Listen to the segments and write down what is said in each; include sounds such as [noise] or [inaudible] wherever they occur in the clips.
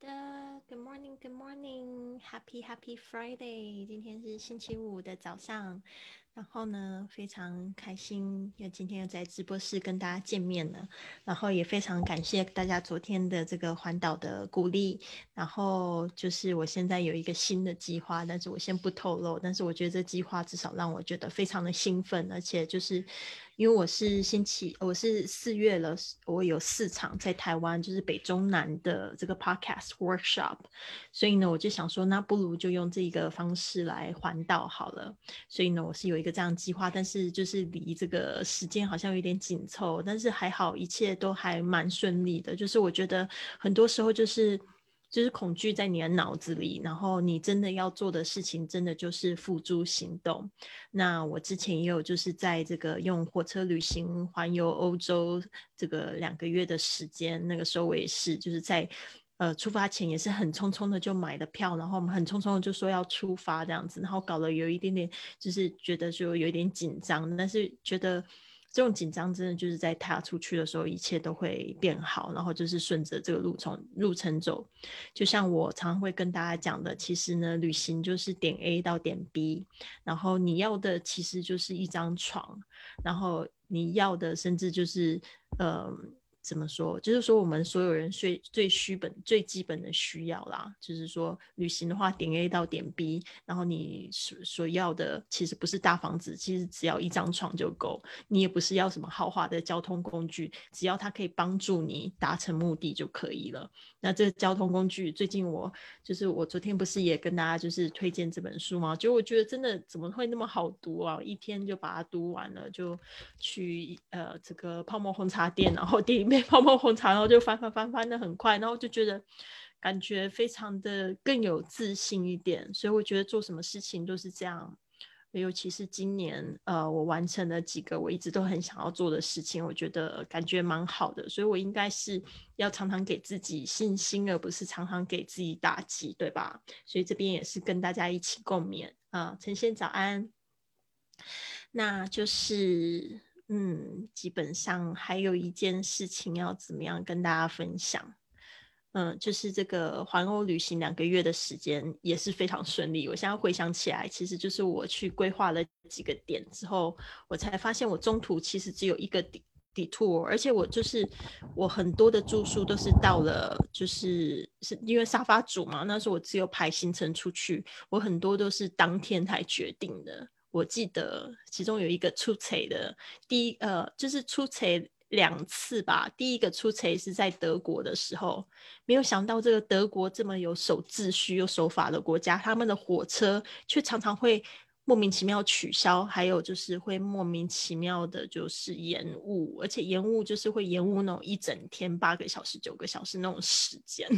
的，Good morning，Good morning，Happy Happy Friday，今天是星期五的早上，然后呢，非常开心，因为今天又在直播室跟大家见面了，然后也非常感谢大家昨天的这个环岛的鼓励，然后就是我现在有一个新的计划，但是我先不透露，但是我觉得这计划至少让我觉得非常的兴奋，而且就是。因为我是星期，我是四月了，我有四场在台湾，就是北中南的这个 podcast workshop，所以呢，我就想说，那不如就用这个方式来环岛好了。所以呢，我是有一个这样计划，但是就是离这个时间好像有点紧凑，但是还好，一切都还蛮顺利的。就是我觉得很多时候就是。就是恐惧在你的脑子里，然后你真的要做的事情，真的就是付诸行动。那我之前也有就是在这个用火车旅行环游欧洲这个两个月的时间，那个时候我也是就是在呃出发前也是很匆匆的就买了票，然后我们很匆匆的就说要出发这样子，然后搞得有一点点就是觉得就有一点紧张，但是觉得。这种紧张真的就是在踏出去的时候，一切都会变好，然后就是顺着这个路程路程走。就像我常常会跟大家讲的，其实呢，旅行就是点 A 到点 B，然后你要的其实就是一张床，然后你要的甚至就是呃。怎么说？就是说，我们所有人最最需本、最基本的需要啦。就是说，旅行的话，点 A 到点 B，然后你所所要的其实不是大房子，其实只要一张床就够。你也不是要什么豪华的交通工具，只要它可以帮助你达成目的就可以了。那这交通工具，最近我就是我昨天不是也跟大家就是推荐这本书吗？就我觉得真的怎么会那么好读啊？一天就把它读完了，就去呃这个泡沫红茶店，然后 [laughs] 店里面 [laughs] 泡泡红茶，然后就翻翻翻翻的很快，然后就觉得感觉非常的更有自信一点。所以我觉得做什么事情都是这样。尤其是今年，呃，我完成了几个我一直都很想要做的事情，我觉得感觉蛮好的，所以我应该是要常常给自己信心，而不是常常给自己打击，对吧？所以这边也是跟大家一起共勉啊，陈先早安。那就是，嗯，基本上还有一件事情要怎么样跟大家分享。嗯，就是这个环欧旅行两个月的时间也是非常顺利。我现在回想起来，其实就是我去规划了几个点之后，我才发现我中途其实只有一个底底 tour，而且我就是我很多的住宿都是到了，就是是因为沙发主嘛，那时候我只有排行程出去，我很多都是当天才决定的。我记得其中有一个出彩的，第一呃就是出彩。两次吧，第一个出差是在德国的时候，没有想到这个德国这么有守秩序、有守法的国家，他们的火车却常常会莫名其妙取消，还有就是会莫名其妙的，就是延误，而且延误就是会延误那种一整天八个小时、九个小时那种时间。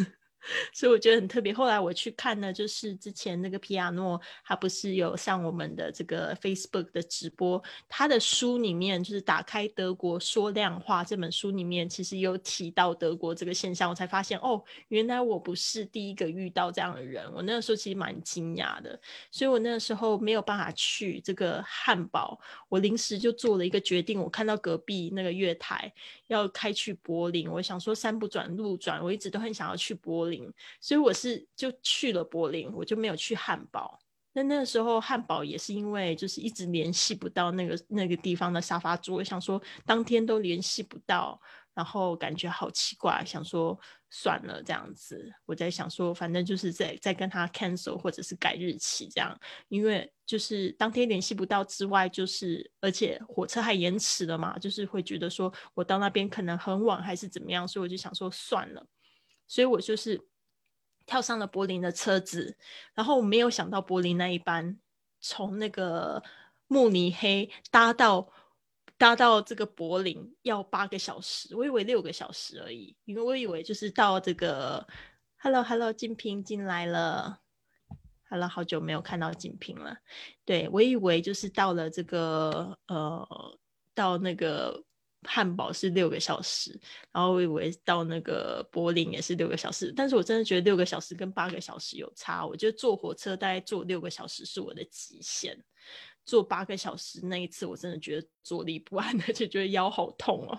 [laughs] 所以我觉得很特别。后来我去看呢，就是之前那个皮亚诺，他不是有上我们的这个 Facebook 的直播，他的书里面就是打开德国说量化这本书里面，其实有提到德国这个现象，我才发现哦，原来我不是第一个遇到这样的人。我那个时候其实蛮惊讶的，所以我那个时候没有办法去这个汉堡，我临时就做了一个决定。我看到隔壁那个月台要开去柏林，我想说山不转路转，我一直都很想要去柏林。所以我是就去了柏林，我就没有去汉堡。那那个时候汉堡也是因为就是一直联系不到那个那个地方的沙发主，我想说当天都联系不到，然后感觉好奇怪，想说算了这样子。我在想说，反正就是在在跟他 cancel 或者是改日期这样，因为就是当天联系不到之外，就是而且火车还延迟了嘛，就是会觉得说我到那边可能很晚还是怎么样，所以我就想说算了。所以我就是跳上了柏林的车子，然后我没有想到柏林那一班从那个慕尼黑搭到搭到这个柏林要八个小时，我以为六个小时而已，因为我以为就是到这个 Hello Hello 金平进来了，Hello 好久没有看到金平了，对我以为就是到了这个呃到那个。汉堡是六个小时，然后我以为到那个柏林也是六个小时，但是我真的觉得六个小时跟八个小时有差。我觉得坐火车大概坐六个小时是我的极限。坐八个小时那一次，我真的觉得坐立不安，而且觉得腰好痛哦。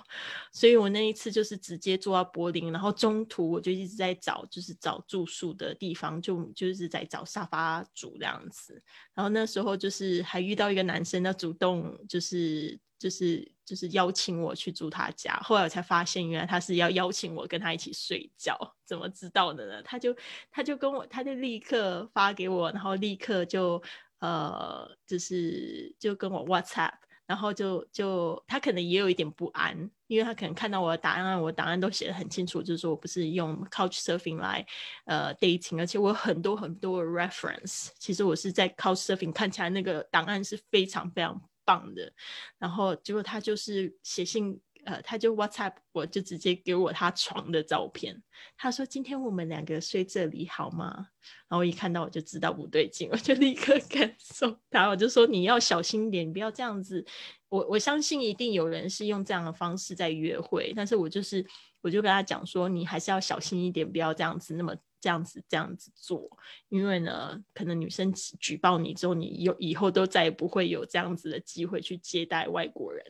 所以我那一次就是直接坐到柏林，然后中途我就一直在找，就是找住宿的地方，就就是在找沙发主这样子。然后那时候就是还遇到一个男生，他主动就是就是就是邀请我去住他家。后来我才发现，原来他是要邀请我跟他一起睡觉。怎么知道的呢？他就他就跟我，他就立刻发给我，然后立刻就。呃，就是就跟我 WhatsApp，然后就就他可能也有一点不安，因为他可能看到我的答案，我答案都写的很清楚，就是说我不是用 Couch Surfing 来呃 dating，而且我有很多很多 reference，其实我是在 Couch Surfing 看起来那个档案是非常非常棒的，然后结果他就是写信。呃，他就 WhatsApp 我就直接给我他床的照片。他说：“今天我们两个睡这里好吗？”然后一看到我就知道不对劲，我就立刻 [laughs] 感受他，我就说：“你要小心点，你不要这样子。”我我相信一定有人是用这样的方式在约会，但是我就是我就跟他讲说：“你还是要小心一点，不要这样子那么这样子这样子做，因为呢，可能女生举报你之后，你有以后都再也不会有这样子的机会去接待外国人。”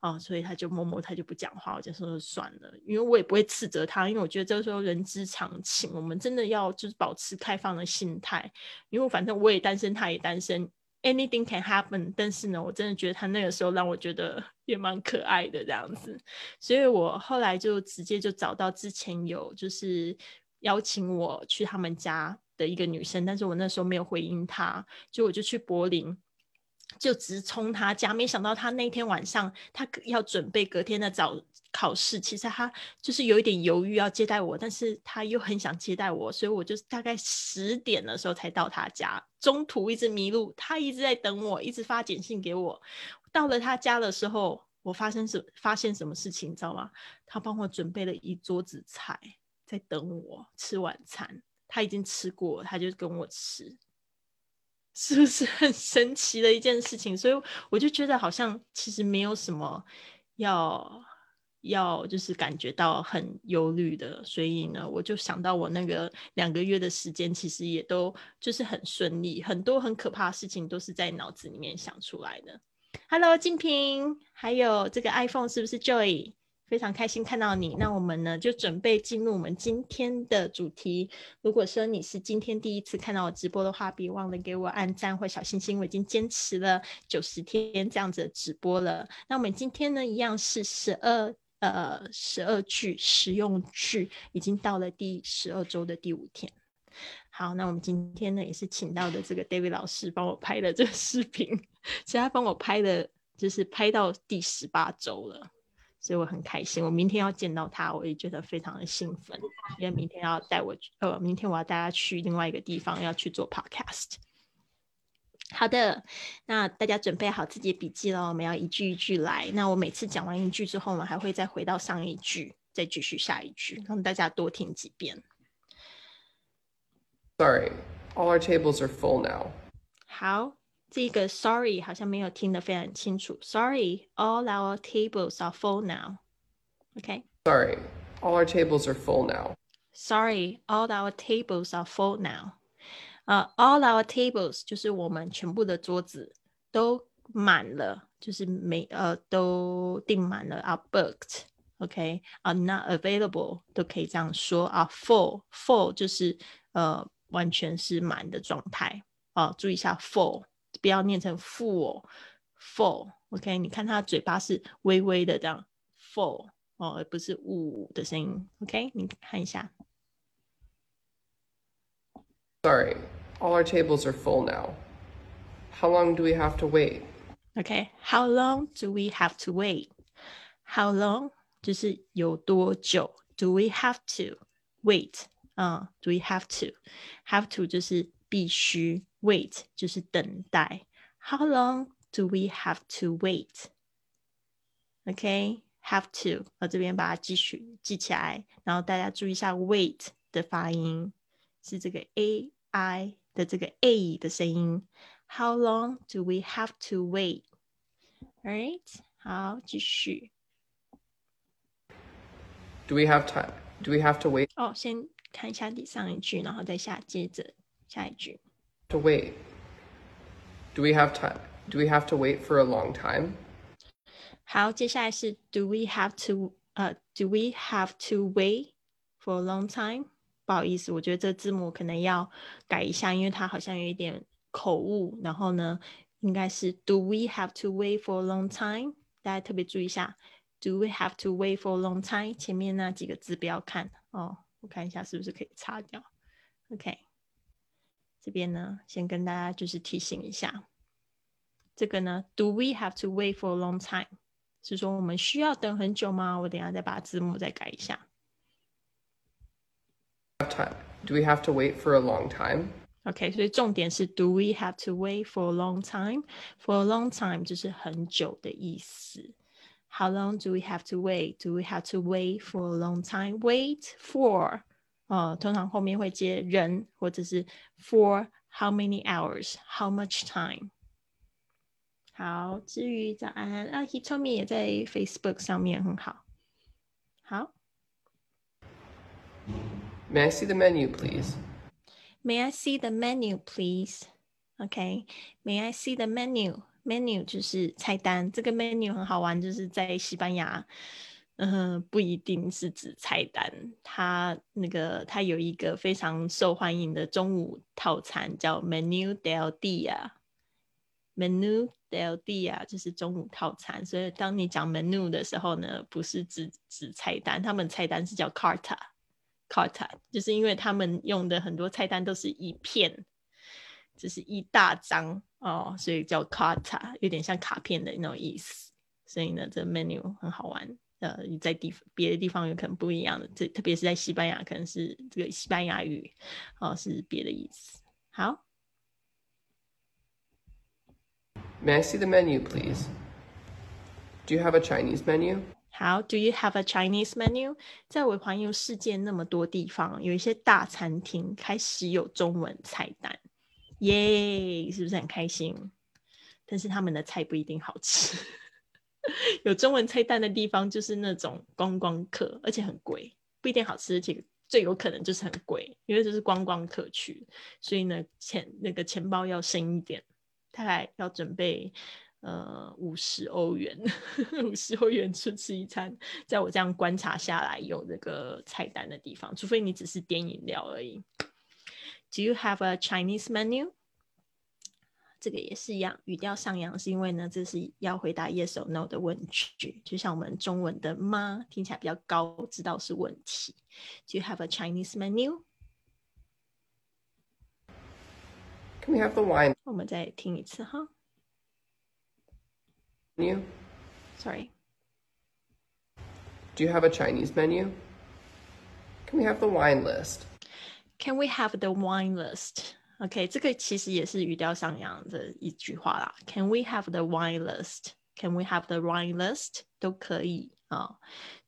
啊，所以他就默默，他就不讲话。我就说算了，因为我也不会斥责他，因为我觉得这个时候人之常情，我们真的要就是保持开放的心态。因为反正我也单身，他也单身，anything can happen。但是呢，我真的觉得他那个时候让我觉得 [laughs] 也蛮可爱的这样子，所以我后来就直接就找到之前有就是邀请我去他们家的一个女生，但是我那时候没有回应他，就我就去柏林。就直冲他家，没想到他那天晚上他要准备隔天的早考试，其实他就是有一点犹豫要接待我，但是他又很想接待我，所以我就大概十点的时候才到他家，中途一直迷路，他一直在等我，一直发简讯给我。到了他家的时候，我发生什发现什么事情，你知道吗？他帮我准备了一桌子菜，在等我吃晚餐，他已经吃过，他就跟我吃。是不是很神奇的一件事情？所以我就觉得好像其实没有什么要要就是感觉到很忧虑的。所以呢，我就想到我那个两个月的时间，其实也都就是很顺利，很多很可怕的事情都是在脑子里面想出来的。Hello，静平，还有这个 iPhone 是不是 Joy？非常开心看到你，那我们呢就准备进入我们今天的主题。如果说你是今天第一次看到我直播的话，别忘了给我按赞或小心心。我已经坚持了九十天这样子的直播了。那我们今天呢，一样是十二呃十二句实用句，已经到了第十二周的第五天。好，那我们今天呢也是请到的这个 David 老师帮我拍了这个视频，其实他帮我拍的，就是拍到第十八周了。所以我很开心，我明天要见到他，我也觉得非常的兴奋，因为明天要带我去，呃，明天我要带他去另外一个地方，要去做 podcast。好的，那大家准备好自己的笔记了，我们要一句一句来。那我每次讲完一句之后我们，还会再回到上一句，再继续下一句，让大家多听几遍。Sorry, all our tables are full now. 好。这个 sorry 好像没有听得非常清楚。Sorry, all our tables are full now. Okay. Sorry, all our tables are full now. Sorry, all our tables are full now. 呃、uh,，all our tables 就是我们全部的桌子都满了，就是没呃都订满了，are booked。OK，are、okay? not available 都可以这样说。are full full 就是呃完全是满的状态。哦，注意一下 full。 不要念成 full，full，OK？你看他嘴巴是微微的这样，full 哦，而不是呜的声音，OK？你看一下。Sorry, all our tables are full now. How long do we have to wait? Okay, how long do we have to wait? How long 就是有多久？Do we have to wait? 啊、uh,，Do we have to? Have to 就是 必须。Wait 就是等待。How long do we have to wait? OK, have to，我这边把它记取记起来，然后大家注意一下 wait 的发音是这个 a i 的这个 a 的声音。How long do we have to wait? Alright，好，继续。Do we have time? Do we have to wait? 哦，先看一下第上一句，然后再下接着 下一句。to wait? Do we have time? Do we have to wait for a long time? 好，接下来是 Do we have to 呃、uh,，Do we have to wait for a long time？不好意思，我觉得这字母可能要改一下，因为它好像有一点口误。然后呢，应该是 Do we have to wait for a long time？大家特别注意一下，Do we have to wait for a long time？前面那几个字不要看哦，我看一下是不是可以擦掉。OK， 这边呢，先跟大家就是提醒一下，这个呢，Do we have to wait for a long time？是说我们需要等很久吗？我等下再把字幕再改一下。Time. Do we have to wait for a long time? OK，所以重点是 Do we have to wait for a long time? For a long time 就是很久的意思。How long do we have to wait? Do we have to wait for a long time? Wait for 呃，通常后面会接人或者是 for how many hours? How much time? 好，至于早安啊，Hitomi 也在 Facebook 上面很好。好。May I see the menu, please? May I see the menu, please? OK. May I see the menu? Menu 就是菜单。这个 menu 很好玩，就是在西班牙，嗯，不一定是指菜单。它那个它有一个非常受欢迎的中午套餐，叫 Menu del Dia。Menu del Dia 就是中午套餐。所以当你讲 menu 的时候呢，不是指指菜单，他们菜单是叫 carta。carta 就是因为他们用的很多菜单都是一片，就是一大张哦，所以叫 carta，有点像卡片的那种意思。所以呢，这 menu 很好玩。呃，在地别的地方有可能不一样的，这特别是在西班牙，可能是这个西班牙语哦是别的意思。好，May I see the menu, please? Do you have a Chinese menu? 好，Do you have a Chinese menu？在我环游世界那么多地方，有一些大餐厅开始有中文菜单，耶，是不是很开心？但是他们的菜不一定好吃。[laughs] 有中文菜单的地方就是那种观光客，而且很贵，不一定好吃，而且最有可能就是很贵，因为这是观光客区，所以呢，钱那个钱包要深一点，大概要准备。呃，五十欧元，[laughs] 五十欧元吃吃一餐，在我这样观察下来，有这个菜单的地方，除非你只是点饮料而已。Do you have a Chinese menu？这个也是一样，语调上扬，是因为呢，这是要回答 yes or no 的问句，就像我们中文的吗听起来比较高，知道是问题。Do you have a Chinese menu？Can we have the wine？我们再听一次哈。menu? Sorry. Do you have a Chinese menu? Can we have the wine list? Can we have the wine list? OK，这个其实也是语调上扬的一句话啦。Can we have the wine list? Can we have the wine list? 都可以啊、哦。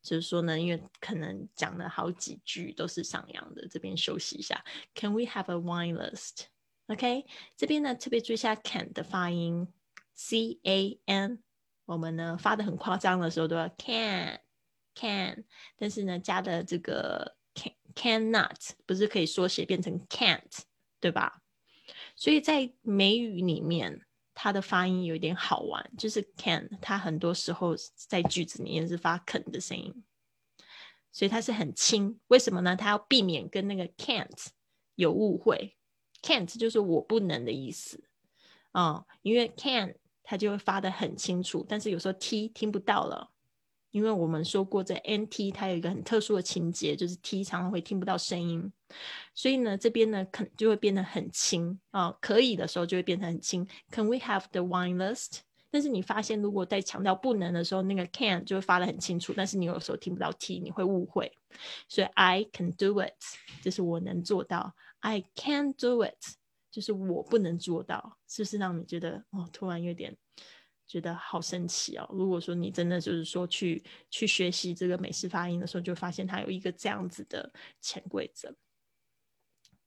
就是说呢，因为可能讲了好几句都是上扬的，这边休息一下。Can we have a wine list? OK，这边呢特别注意一下 can 的发音，C A N 我们呢发的很夸张的时候都要 can can，但是呢加的这个 can cannot 不是可以缩写变成 can't 对吧？所以在美语里面，它的发音有点好玩，就是 can 它很多时候在句子里面是发肯的声音，所以它是很轻。为什么呢？它要避免跟那个 can't 有误会，can't 就是我不能的意思啊，因为 can。它就会发的很清楚，但是有时候 t 听不到了，因为我们说过这 n t 它有一个很特殊的情节，就是 t 常常会听不到声音，所以呢这边呢可就会变得很轻啊，可以的时候就会变得很轻。Can we have the wine list？但是你发现如果在强调不能的时候，那个 can 就会发的很清楚，但是你有时候听不到 t，你会误会。所以 I can do it，就是我能做到。I can do it。就是我不能做到，是不是让你觉得哦，突然有点觉得好神奇哦？如果说你真的就是说去去学习这个美式发音的时候，就发现它有一个这样子的潜规则。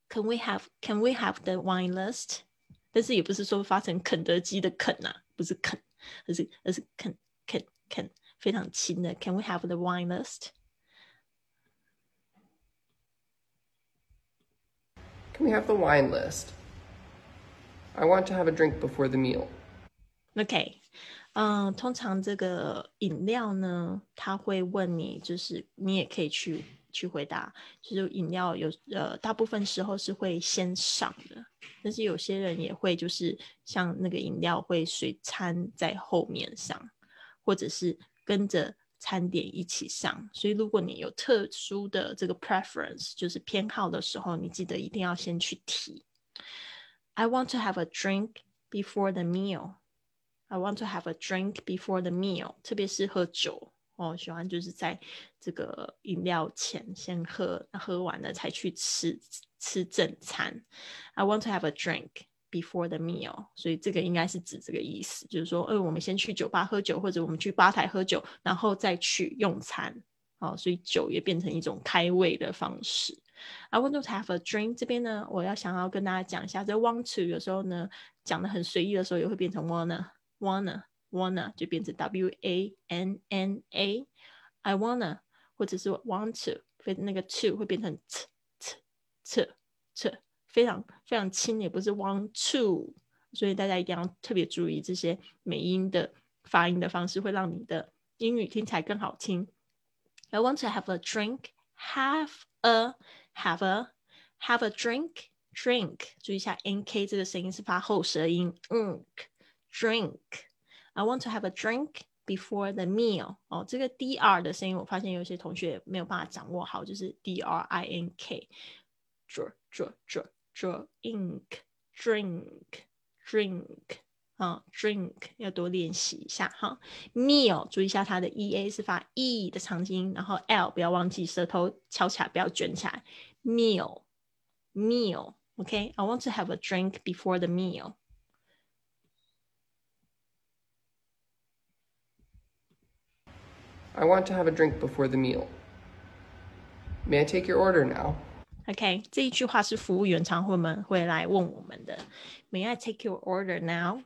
Can we have Can we have the wine list？但是也不是说发成肯德基的肯呐，不是肯，而是而是肯肯肯非常轻的。Can we have the wine list？Can we have the wine list? I want to have a drink before the meal. OK，嗯、通常这个饮料呢，他会问你，就是你也可以去去回答，就是饮料有呃，大部分时候是会先上的，但是有些人也会就是像那个饮料会随餐在后面上，或者是跟着餐点一起上。所以如果你有特殊的这个 preference，就是偏好的时候，你记得一定要先去提。I want to have a drink before the meal. I want to have a drink before the meal，特别是喝酒哦，喜欢就是在这个饮料前先喝，喝完了才去吃吃正餐。I want to have a drink before the meal，所以这个应该是指这个意思，就是说，呃，我们先去酒吧喝酒，或者我们去吧台喝酒，然后再去用餐。哦，所以酒也变成一种开胃的方式。I want to have a drink 这边呢，我要想要跟大家讲一下，这 want to 有时候呢讲的很随意的时候，也会变成 wanna。wanna wanna 就变成 w a n n a I wanna 或者是 want to 那个 to 会变成 t t t t 非常非常轻，也不是 want to，所以大家一定要特别注意这些美音的发音的方式，会让你的英语听起来更好听。I want to have a drink. Have a have a have a drink. Drink，注意一下 n k 这个声音是发后舌音，嗯。 Drink. I want to have a drink before the meal. 哦，这个 dr 的声音，我发现有些同学没有办法掌握好，就是 dr i n k. dr dr dr drink drink drink 啊，drink 要多练习一下哈。meal 注意一下它的 e a 是发 e 的长音，然后 l 不要忘记舌头翘起来，不要卷起来。meal meal OK. I want to have a drink before the meal. I want to have a drink before the meal. May I take your order now? OK，这一句话是服务员常会们会来问我们的。May I take your order now？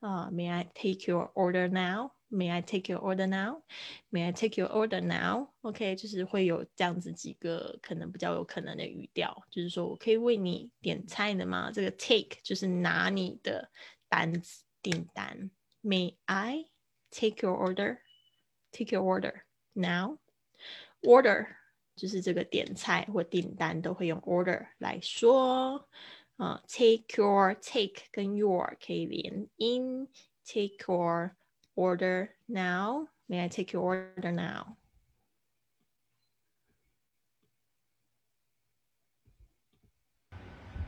啊、uh,，May I take your order now？May I take your order now？May I take your order now？OK，、okay, 就是会有这样子几个可能比较有可能的语调，就是说我可以为你点菜的吗？这个 take 就是拿你的单子订单。May I take your order？take your order now. Order 就是这个点菜或订单都会用 order 来说。啊、uh,，take your take 跟 your 可以连音。Take your order now. May I take your order now?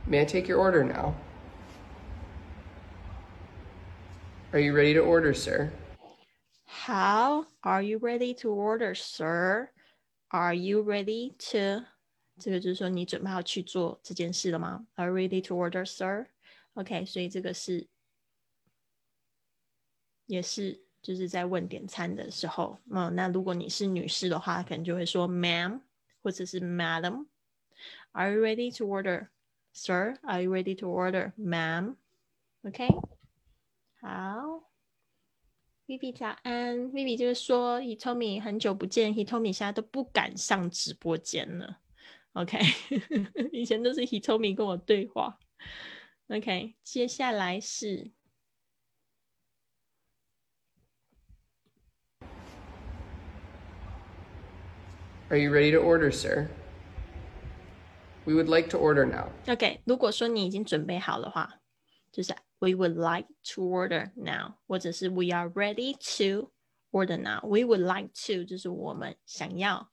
May I take your order now? Are you ready to order, sir? How are you ready to order, sir? Are you ready to？这个就是说你准备好去做这件事了吗？Are you ready to order, sir? OK，所以这个是也是就是在问点餐的时候，嗯，那如果你是女士的话，可能就会说 ma'am 或者是 madam。Are you ready to order, sir? Are you ready to order, ma'am? OK，好。 Vivi 早安，Vivi 就是说，Hitomi 很久不见，Hitomi 现在都不敢上直播间了。OK，以前都是 Hitomi 跟我对话。OK，接下来是 Are you ready to order, sir? We would like to order now. OK，如果说你已经准备好的话，就是 We would like to order now，或者是 We are ready to order now。We would like to 就是我们想要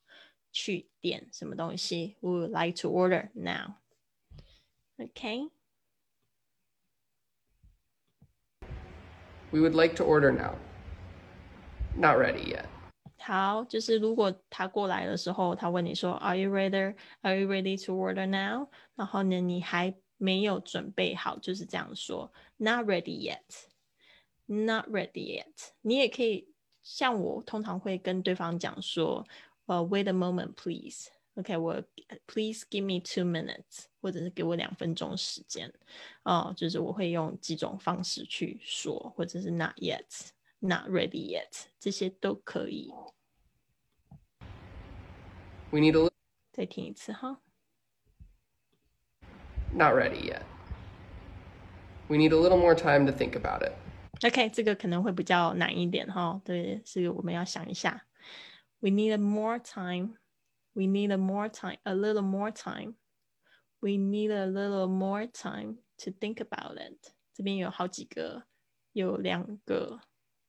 去点什么东西。We would like to order now。OK。 We would like to order now. Not ready yet. 好，就是如果他过来的时候，他问你说，Are you ready? Are you ready to order now？然后呢，你还没有准备好，就是这样说 ，Not ready yet. Not ready yet. 你也可以像我通常会跟对方讲说，呃、uh,，Wait a moment, please. OK，我 Please give me two minutes，或者是给我两分钟时间。哦，就是我会用几种方式去说，或者是 Not yet。Not ready yet，这些都可以。 We need a little. 再听一次哈。 Not ready yet. We need a little more time to think about it. OK，这个可能会比较难一点哈。对，是我们要想一下。We need more time. We need more time. A little more time. We need a little more time to think about it. 这边有好几个，有两个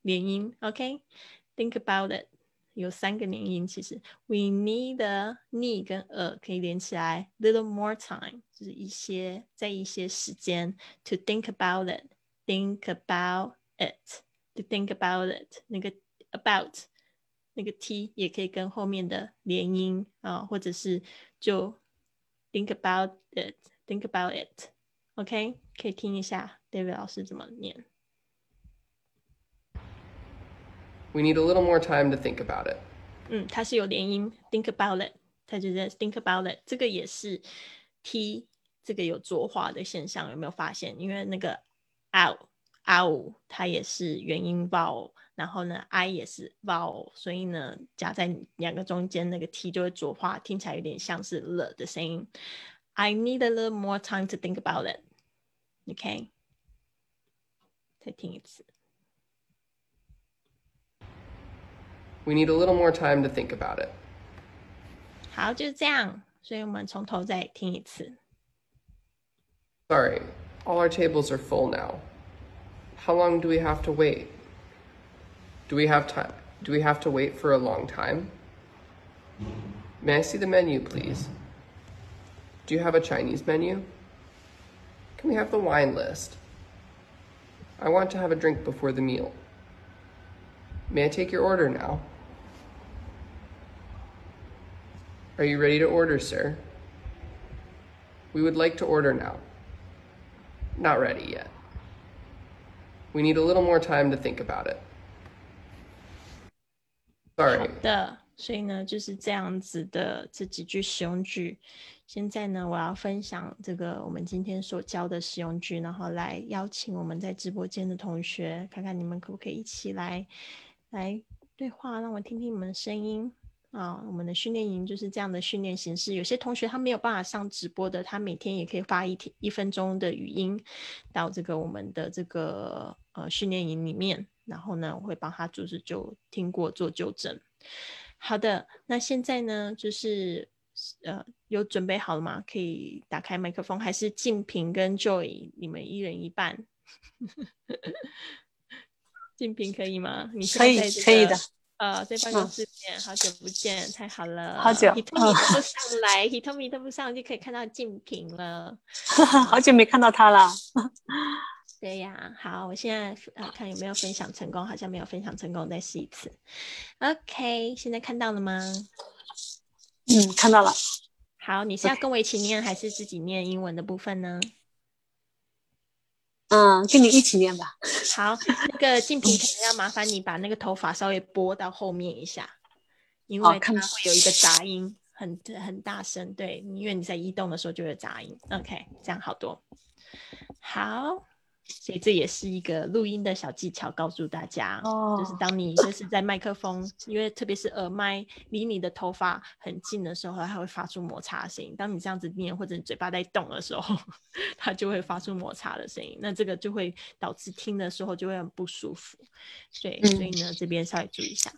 连音。OK，think about it 有三个连音。其实 we need a need 跟 a 可以连起来。Little more time 就是一些在一些时间 to think about it. Think about it to think about it 那个 about 那个 t 也可以跟后面的连音啊，或者是就 think about it think about it OK 可以听一下 David 老师怎么念。We need a little more time to think about it。嗯，它是有连音 think about it，它就是 think about it，这个也是 t 这个有浊化的现象，有没有发现？因为那个 out ow 它也是元音 vowel，然后呢 i 也是 vowel，所以呢夹在两个中间那个 t 就会浊化，听起来有点像是了的声音。I need a little more time to think about it. OK，再听一次。 We need a little more time to think about it. 好，就是这样。所以我们从头再听一次。Sorry, all our tables are full now. How long do we have to wait? Do we have time? Do we have to wait for a long time? May I see the menu, please? Do you have a Chinese menu? Can we have the wine list? I want to have a drink before the meal. May I take your order now? Are you ready to order, sir? We would like to order now. Not ready yet. We need a little more time to think about it. Sorry. 的，所以呢就是这样子的这几句实用句。现在呢，我要分享这个我们今天所教的实用句，然后来邀请我们在直播间的同学，看看你们可不可以一起来来对话，让我听听你们的声音。啊，我们的训练营就是这样的训练形式。有些同学他没有办法上直播的，他每天也可以发一天一分钟的语音到这个我们的这个呃训练营里面，然后呢，我会帮他就是就听过做纠正。好的，那现在呢，就是呃有准备好了吗？可以打开麦克风，还是静平跟 Joy 你们一人一半？[laughs] 静平可以吗？你可以可以的。呃，在办公室见，好久不见，太好了。好久，[laughs] Hitomi 都不上来，Hitomi 都不上，就可以看到静平了。[laughs] 好久没看到他了。对呀，好，我现在呃看有没有分享成功，好像没有分享成功，再试一次。OK，现在看到了吗？嗯，看到了。好，你是要跟我一起念，还是自己念英文的部分呢？嗯，跟你一起念吧。好，那个静平可能要麻烦你把那个头发稍微拨到后面一下，因为它会有一个杂音，很很大声。对，因为你在移动的时候就有杂音。OK，这样好多。好。所以这也是一个录音的小技巧，告诉大家，哦就是当你就是在麦克风，因为特别是耳麦离你的头发很近的时候，它会发出摩擦声音。当你这样子念或者你嘴巴在动的时候，[laughs] 它就会发出摩擦的声音。那这个就会导致听的时候就会很不舒服。对，所以呢，这边稍微注意一下。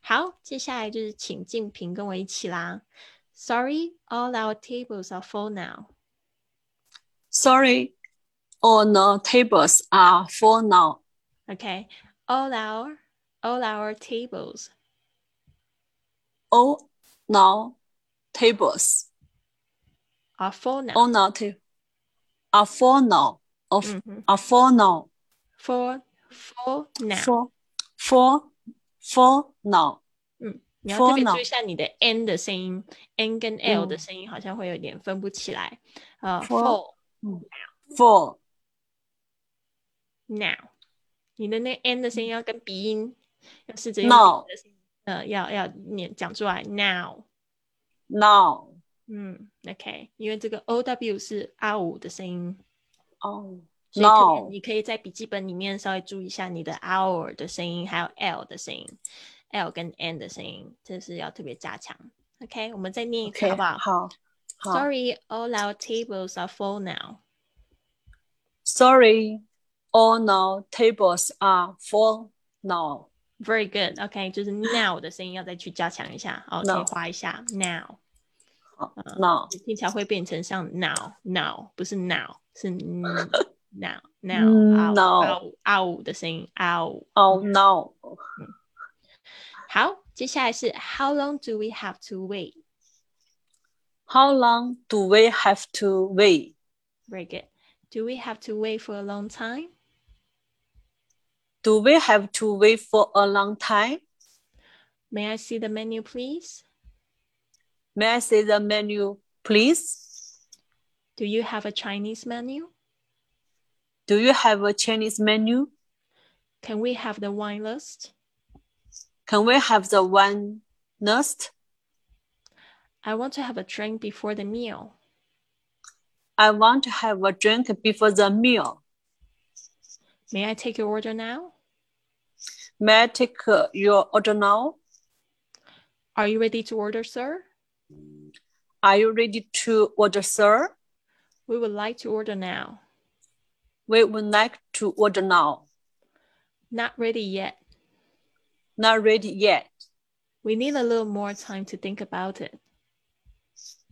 好，接下来就是请静平跟我一起啦。Sorry, all our tables are full now. Sorry. all the tables are full now. Okay. All our all our tables. All now tables are full now. All now ta- are full now. Of mm-hmm. are full now. For for now. For for for now. 嗯，你要特别注意一下你的 n 的声音，n 跟 l 的声音好像会有点分不起来。呃，for for now，你的那 n 的声音要跟鼻音，要试着用呃，要要念讲出来 now now，嗯，OK，因为这个 o w 是 ow 的声音哦，所以你可以在笔记本里面稍微注意一下你的 our 的声音，还有 l 的声音，l 跟 n 的声音，这是要特别加强。OK，我们再念一次好不好？好。Sorry, all our tables are full now. Sorry. All now tables are full now. Very good. OK，就是 now 的声音要再去加强一下。好，可以 Now 画一下 now，好 now 听起来会变成像 now now，不是 now，是 now now [laughs] 嗯 out now out out 的声音 out。 oh now 好，接下来是 How long do we have to wait? How long do we have to wait? Very good. Do we have to wait for a long time? Do we have to wait for a long time? May I see the menu, please? May I see the menu, please? Do you have a Chinese menu? Do you have a Chinese menu? Can we have the wine list? Can we have the wine list? I want to have a drink before the meal. I want to have a drink before the meal. May I take your order now? May I take uh, your order now? Are you ready to order, sir? Are you ready to order, sir? We would like to order now. We would like to order now. Not ready yet. Not ready yet. We need a little more time to think about it.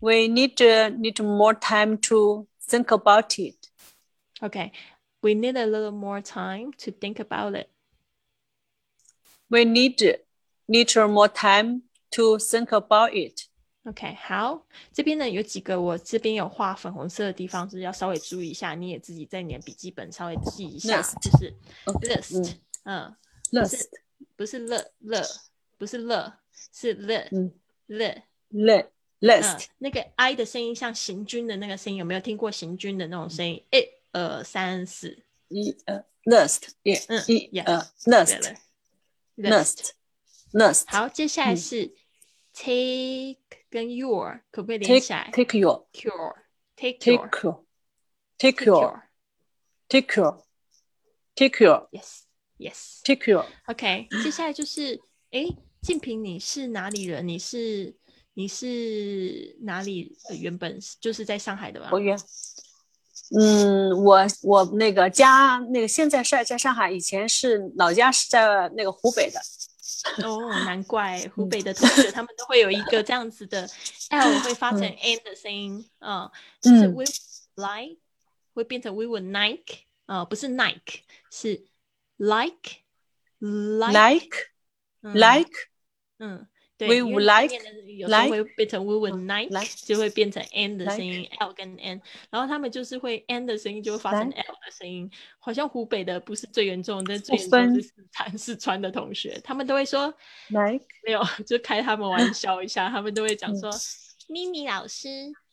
We need uh, need more time to think about it. Okay. We need a little more time to think about it. We need need more time to think about it. OK，好，这边呢有几个我这边有画粉红色的地方，是要稍微注意一下，你也自己在你的笔记本稍微记一下 List 就是 Okay. list，嗯，List. 不是乐乐，不是乐，是乐嗯乐，Li- 嗯 List.，那个 i 的声音像行军的那个声音，有没有听过行军的那种声音？一二三四，一呃 list 一嗯一 yes，呃对 list 了 list list 好，接下来嗯是 take 跟 your 可不可以连起来 take your？cure take take your your take your your take your take your yes yes take your OK，接下来就是，哎，静平，你是哪里人？你是你是哪里？呃原本就是在上海的吧？我原嗯，我我那个家那个现在是在上海，以前是老家是在那个湖北的。[laughs] 哦，难怪湖北的。同学他们都会有一个这样子的 L 会发成 N 的声音，嗯，就是 we like 会变成 we would like，呃，不是 Nike，是 like like like 嗯。Like 嗯，对 We would like- 有时候 like- 会变成 we would like，like 就会变成 n 的声 like 音，l 跟 n，然后他们就是会 n 的声音就会发成 like l 的声音，好像湖北的不是最严重，但最严重分是四川四川的同学，他们都会说 like 没有，[laughs] 就开他们玩笑一下，他们都会讲嗯说，[laughs] 咪咪老师，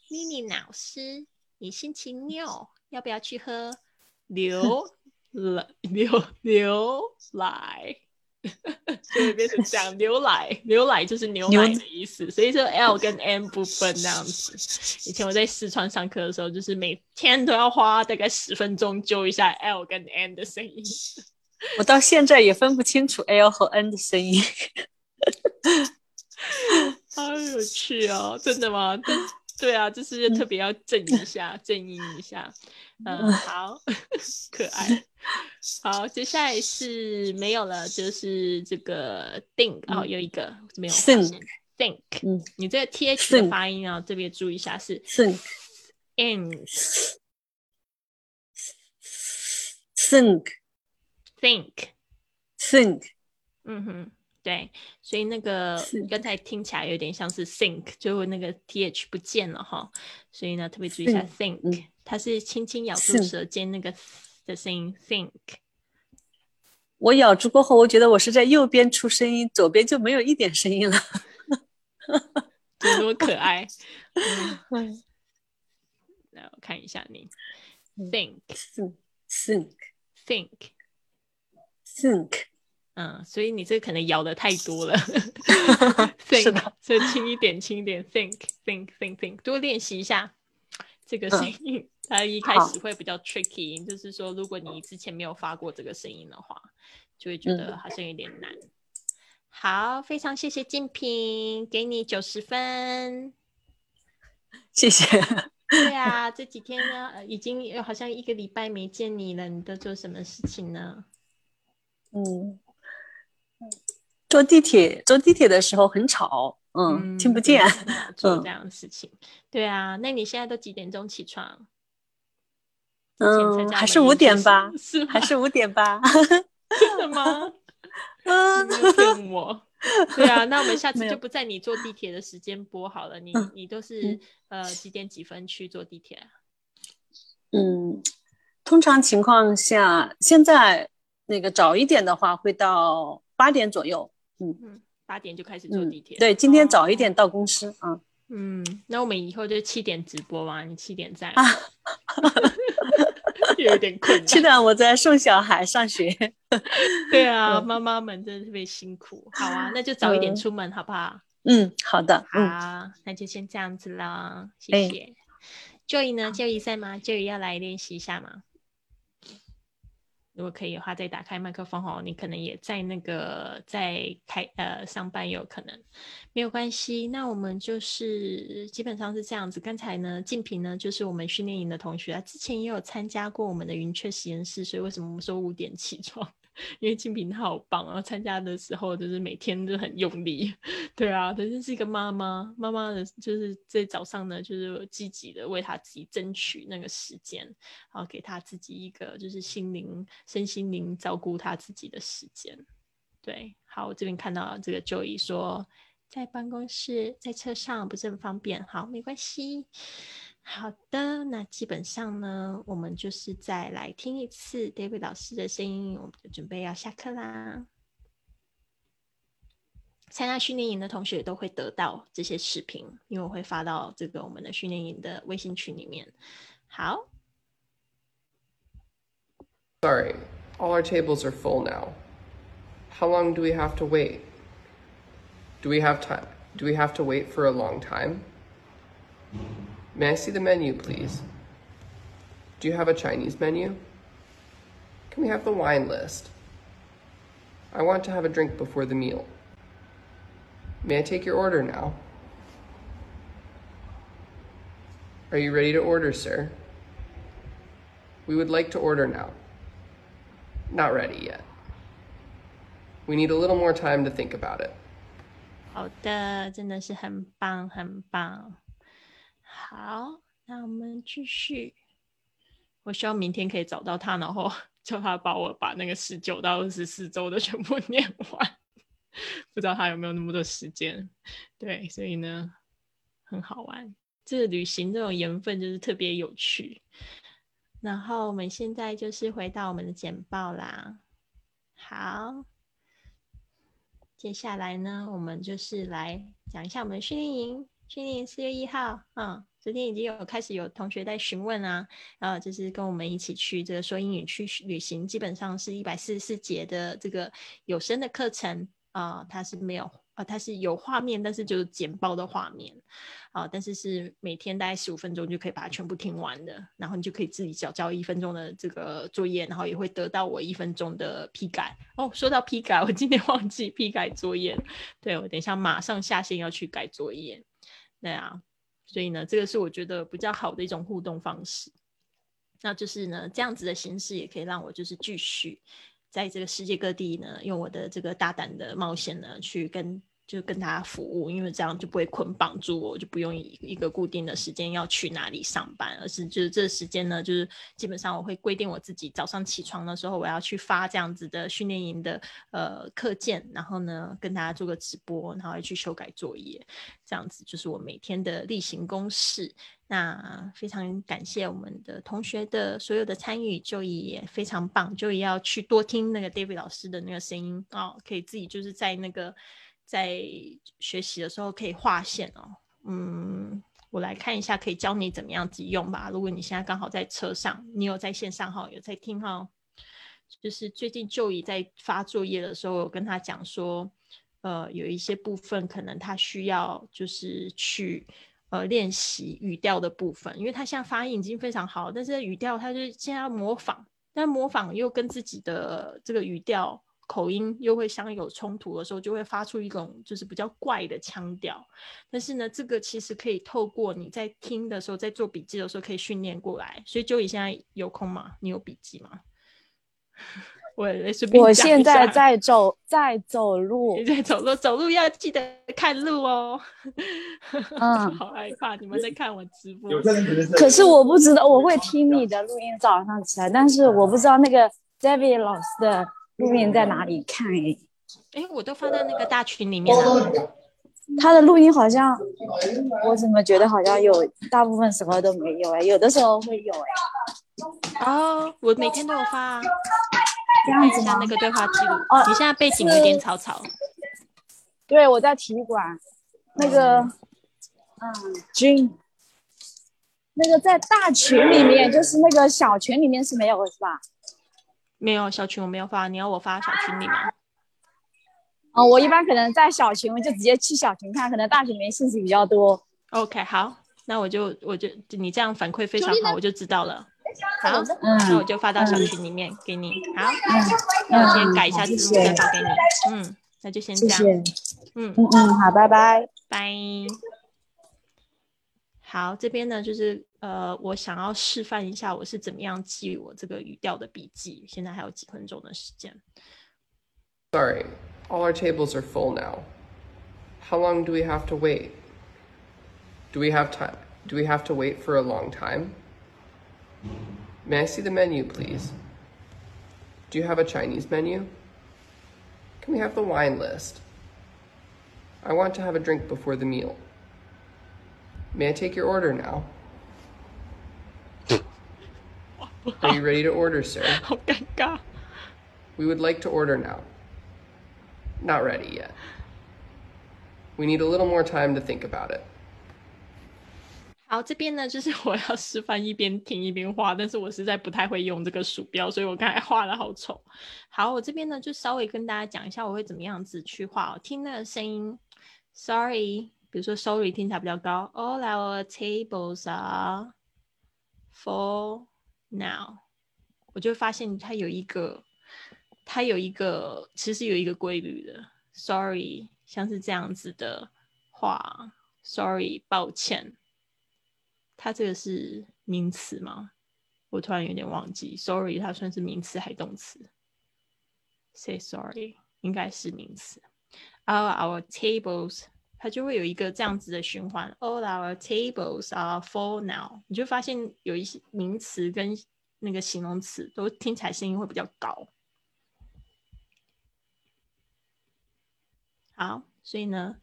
咪咪老师，你星期六要不要去喝？[laughs] 牛奶牛牛奶？[laughs] 就会变成这样，[laughs] 牛奶，牛奶就是牛牛奶的意思，所以说 L 跟 N 不分那样子。[laughs] 以前我在四川上课的时候，就是每天都要花大概十分钟揪一下 L 跟 N 的声音。我到现在也分不清楚 L 和 N 的声音。好有趣哦！真的吗？但对啊，就是特别要正一下，正音一下。嗯，好，[laughs] 可爱。好，接下来是没有了，就是这个 think 哦，有一个没有 Think think，嗯你这个 th 的发音啊，特别注意一下，是 think ing think think。think 嗯哼，对，所以那个刚才听起来有点像是 think，就会那个 th 不见了哈，所以呢特别注意一下 think，、嗯它是轻轻咬住舌尖那个的声音 think。我咬住过后，我觉得我是在右边出声音，左边就没有一点声音了。多么那么可爱？[laughs] 嗯，[laughs] 嗯来我看一下你嗯嗯，所以你这个可能咬的太多了 [laughs] 是，think，的所以轻一点，轻一点，think think think think，多练习一下这个声音。它一开始会比较 tricky，就是说，如果你之前没有发过这个声音的话，就会觉得嗯好像有点难。好，非常谢谢静平，给你九十分。[laughs] 谢谢。对 [laughs] 啊，这几天呢，呃已经有好像一个礼拜没见你了，你都做什么事情呢？嗯，坐地铁坐地铁的时候很吵，嗯，听不见。做这样的事情。对啊，那你现在都几点钟起床？嗯，还是五点吧，还是五点吧。真的吗？[laughs] 嗯你没有骗我。对啊，那我们下 [laughs] 次就不在你坐地铁的时间播好了。你嗯你都是呃几点几分去坐地铁啊？嗯，通常情况下，现在那个早一点的话，会到八点左右。嗯，八点就开始坐嗯地铁。，对，今天早一哦点到公司啊。嗯，那我们以后就七点直播嘛，你七点在啊，[laughs] 有点困难。七点我在送小孩上学。[laughs] 对啊，嗯妈妈们真的特别辛苦。好啊，那就早一点嗯出门好不好？嗯，好的。嗯，好，那就先这样子啦，谢哎谢。Joy 呢？Joy 在吗？Joy 要来练习一下吗？如果可以的话，再打开麦克风哦。你可能也在那个在开呃上班，有可能没有关系。那我们就是基本上是这样子。刚才呢，静平呢就是我们训练营的同学，他之前也有参加过我们的云雀实验室，所以为什么我们说五点起床？因为静平她好棒，然后参加的时候就是每天都很用力，[laughs] 对啊，她就是一个妈妈，妈妈的就是在早上呢，就是积极的为她自己争取那个时间，然后给她自己一个就是心灵、身心灵照顾她自己的时间。对，好，我这边看到这个 Joey 说在办公室、在车上不是很方便，好，没关系。好的，那基本上呢，我们就是再来听一次 David 老师的声音，我们就准备要下课啦。参加训练营的同学都会得到这些视频，因为我会发到这个我们的训练营的微信群里面。好，Sorry, all our tables are full now. How long do we have to wait? Do we have time? Do we have to wait for a long time? May I see the menu, please? Do you have a Chinese menu? Can we have the wine list? I want to have a drink before the meal. May I take your order now? Are you ready to order, sir? We would like to order now. Not ready yet. We need a little more time to think about it. 好的，真的是很棒，很棒。 好，那我们继续。[laughs] 我希望明天可以找到他，然后 [laughs] 叫他帮我把那个十九到二十四周的全部念完。[laughs] 不知道他有没有那么多时间？对，所以呢，很好玩。这个旅行这种缘分就是特别有趣。然后我们现在就是回到我们的简报啦。好，接下来呢，我们就是来讲一下我们的训练营。去年四月一号，嗯，昨天已经有开始有同学在询问啊，呃，就是跟我们一起去这个说英语去旅行，基本上是一百四十四节的这个有声的课程啊、它是没有，呃，它是有画面，但是就是简报的画面啊、但是是每天大概十五分钟就可以把它全部听完的，然后你就可以自己交交一分钟的这个作业，然后也会得到我一分钟的批改。哦，说到批改，我今天忘记批改作业，对我等一下马上下线要去改作业。对啊，所以呢，这个是我觉得比较好的一种互动方式。那就是呢，这样子的形式也可以让我就是继续在这个世界各地呢，用我的这个大胆的冒险呢，去跟就跟大家服务，因为这样就不会捆绑住我，就不用一一个固定的时间要去哪里上班，而是就是这时间呢，就是基本上我会规定我自己早上起床的时候，我要去发这样子的训练营的呃课件，然后呢跟大家做个直播，然后去修改作业，这样子就是我每天的例行公事。那非常感谢我们的同学的所有的参与，就也非常棒，就也要去多听那个 David 老师的那个声音。哦，可以自己就是在那个在学习的时候可以划线哦。嗯，我来看一下，可以教你怎么样子用吧。如果你现在刚好在车上，你有在线上哈，有在听哈，就是最近就以在发作业的时候，有跟他讲说，呃，有一些部分可能他需要就是去。呃，练习语调的部分，因为他现在发音已经非常好，但是语调他就现在要模仿，但模仿又跟自己的这个语调口音又会相有冲突的时候，就会发出一种就是比较怪的腔调。但是呢，这个其实可以透过你在听的时候，在做笔记的时候可以训练过来。所以就你现在有空吗？你有笔记吗？[laughs] 我我现在在走，在走路，你在走路，走路要记得看路哦。嗯，[laughs] 好害怕你们在看我直播。可是我不知道，我会听你的录音，早上起来，但是我不知道那个 David 老师的录音在哪里看诶。哎，我都发到那个大群里面了。他的录音好像，我怎么觉得好像有大部分时候都没有哎，有的时候会有哎。哦，我每天都有发啊。这样子吗？那个对话记录。哦，你现在背景有点吵吵。对，我在体育馆。那个，嗯，君，那个在大群里面，就是那个小群里面是没有是吧？没有小群，我没有发。你要我发小群里吗？哦，我一般可能在小群，我就直接去小群看，可能大群里面信息比较多。OK，好，那我就我就你这样反馈非常好，我就知道了。好，那我就发到小群里面给你。好，那我先改一下字幕再发给你。嗯，那就先这样。嗯嗯嗯，好，拜拜拜。好，这边呢就是呃，我想要示范一下我是怎么样记我这个语调的笔记。现在还有几分钟的时间。Sorry, all our tables are full now. How long do we have to wait? Do we have time? Do we have to wait for a long time? May I see the menu, please? Do you have a Chinese menu? Can we have the wine list? I want to have a drink before the meal. May I take your order now? Are you ready to order, sir? Oh, God. We would like to order now. Not ready yet. We need a little more time to think about it. 好，这边呢就是我要示范一边听一边画，但是我实在不太会用这个鼠标，所以我刚才画的好丑。好，我这边呢就稍微跟大家讲一下我会怎么样子去画。听那个声音，Sorry，比如说 Sorry 听起来比较高，All our tables are full now，我就发现它有一个，它有一个，其实有一个规律的。Sorry，像是这样子的话，Sorry，抱歉。它这个是名词吗？我突然有点忘记。Sorry，它算是名词还动词？Say sorry，应该是名词。All our tables，它就会有一个这样子的循环。All our tables are full now。你就发现有一些名词跟那个形容词都听起来声音会比较高。好，所以呢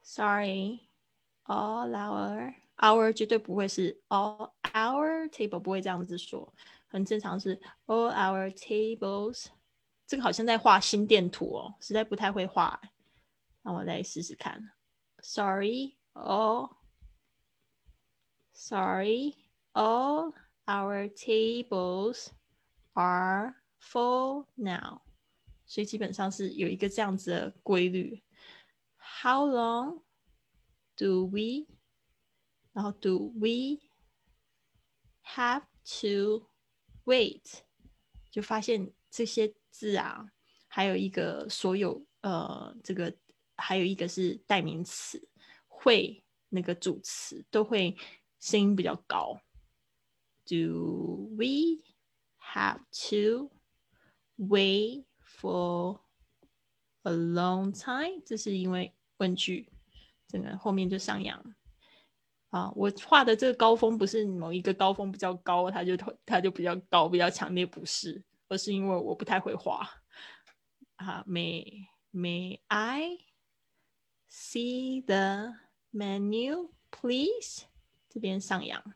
，Sorry，all our Our 绝对不会是 all our table，不会这样子说，很正常是 all our tables。这个好像在画心电图哦，实在不太会画。那我再试试看。Sorry, all. Sorry, all our tables are full now。所以基本上是有一个这样子的规律。How long do we 然后，Do we have to wait？就发现这些字啊，还有一个所有呃，这个 还有一个是代名词，会那个主词都会声音比较高。Do we have to wait for a long time？这是因为问句，整个后面就上扬。啊，我画的这个高峰不是某一个高峰比较高，它就它就比较高，比较强烈，不是，而是因为我不太会画。啊，May May I see the menu, please？这边上扬。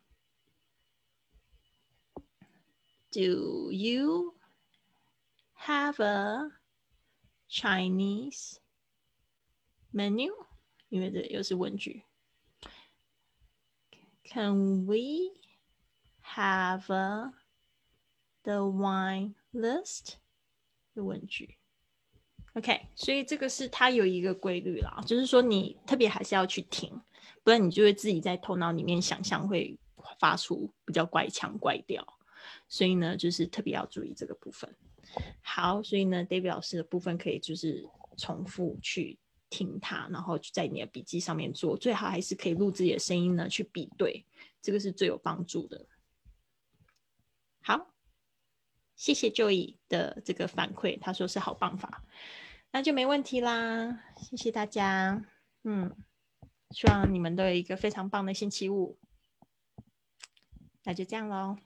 Do you have a Chinese menu？因为这又是问句。Can we have the wine list？的问句。 OK，所以这个是它有一个规律啦，就是说你特别还是要去听，不然你就会自己在头脑里面想象，会发出比较怪腔怪调。所以呢，就是特别要注意这个部分。好，所以呢，David 老师的部分可以就是重复去听他，然后在你的笔记上面做，最好还是可以录自己的声音呢去比对，这个是最有帮助的。好，谢谢 Joy 的这个反馈，他说是好办法，那就没问题啦。谢谢大家，嗯，希望你们都有一个非常棒的星期五。那就这样喽，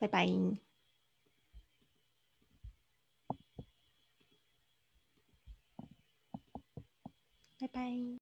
拜拜，拜拜。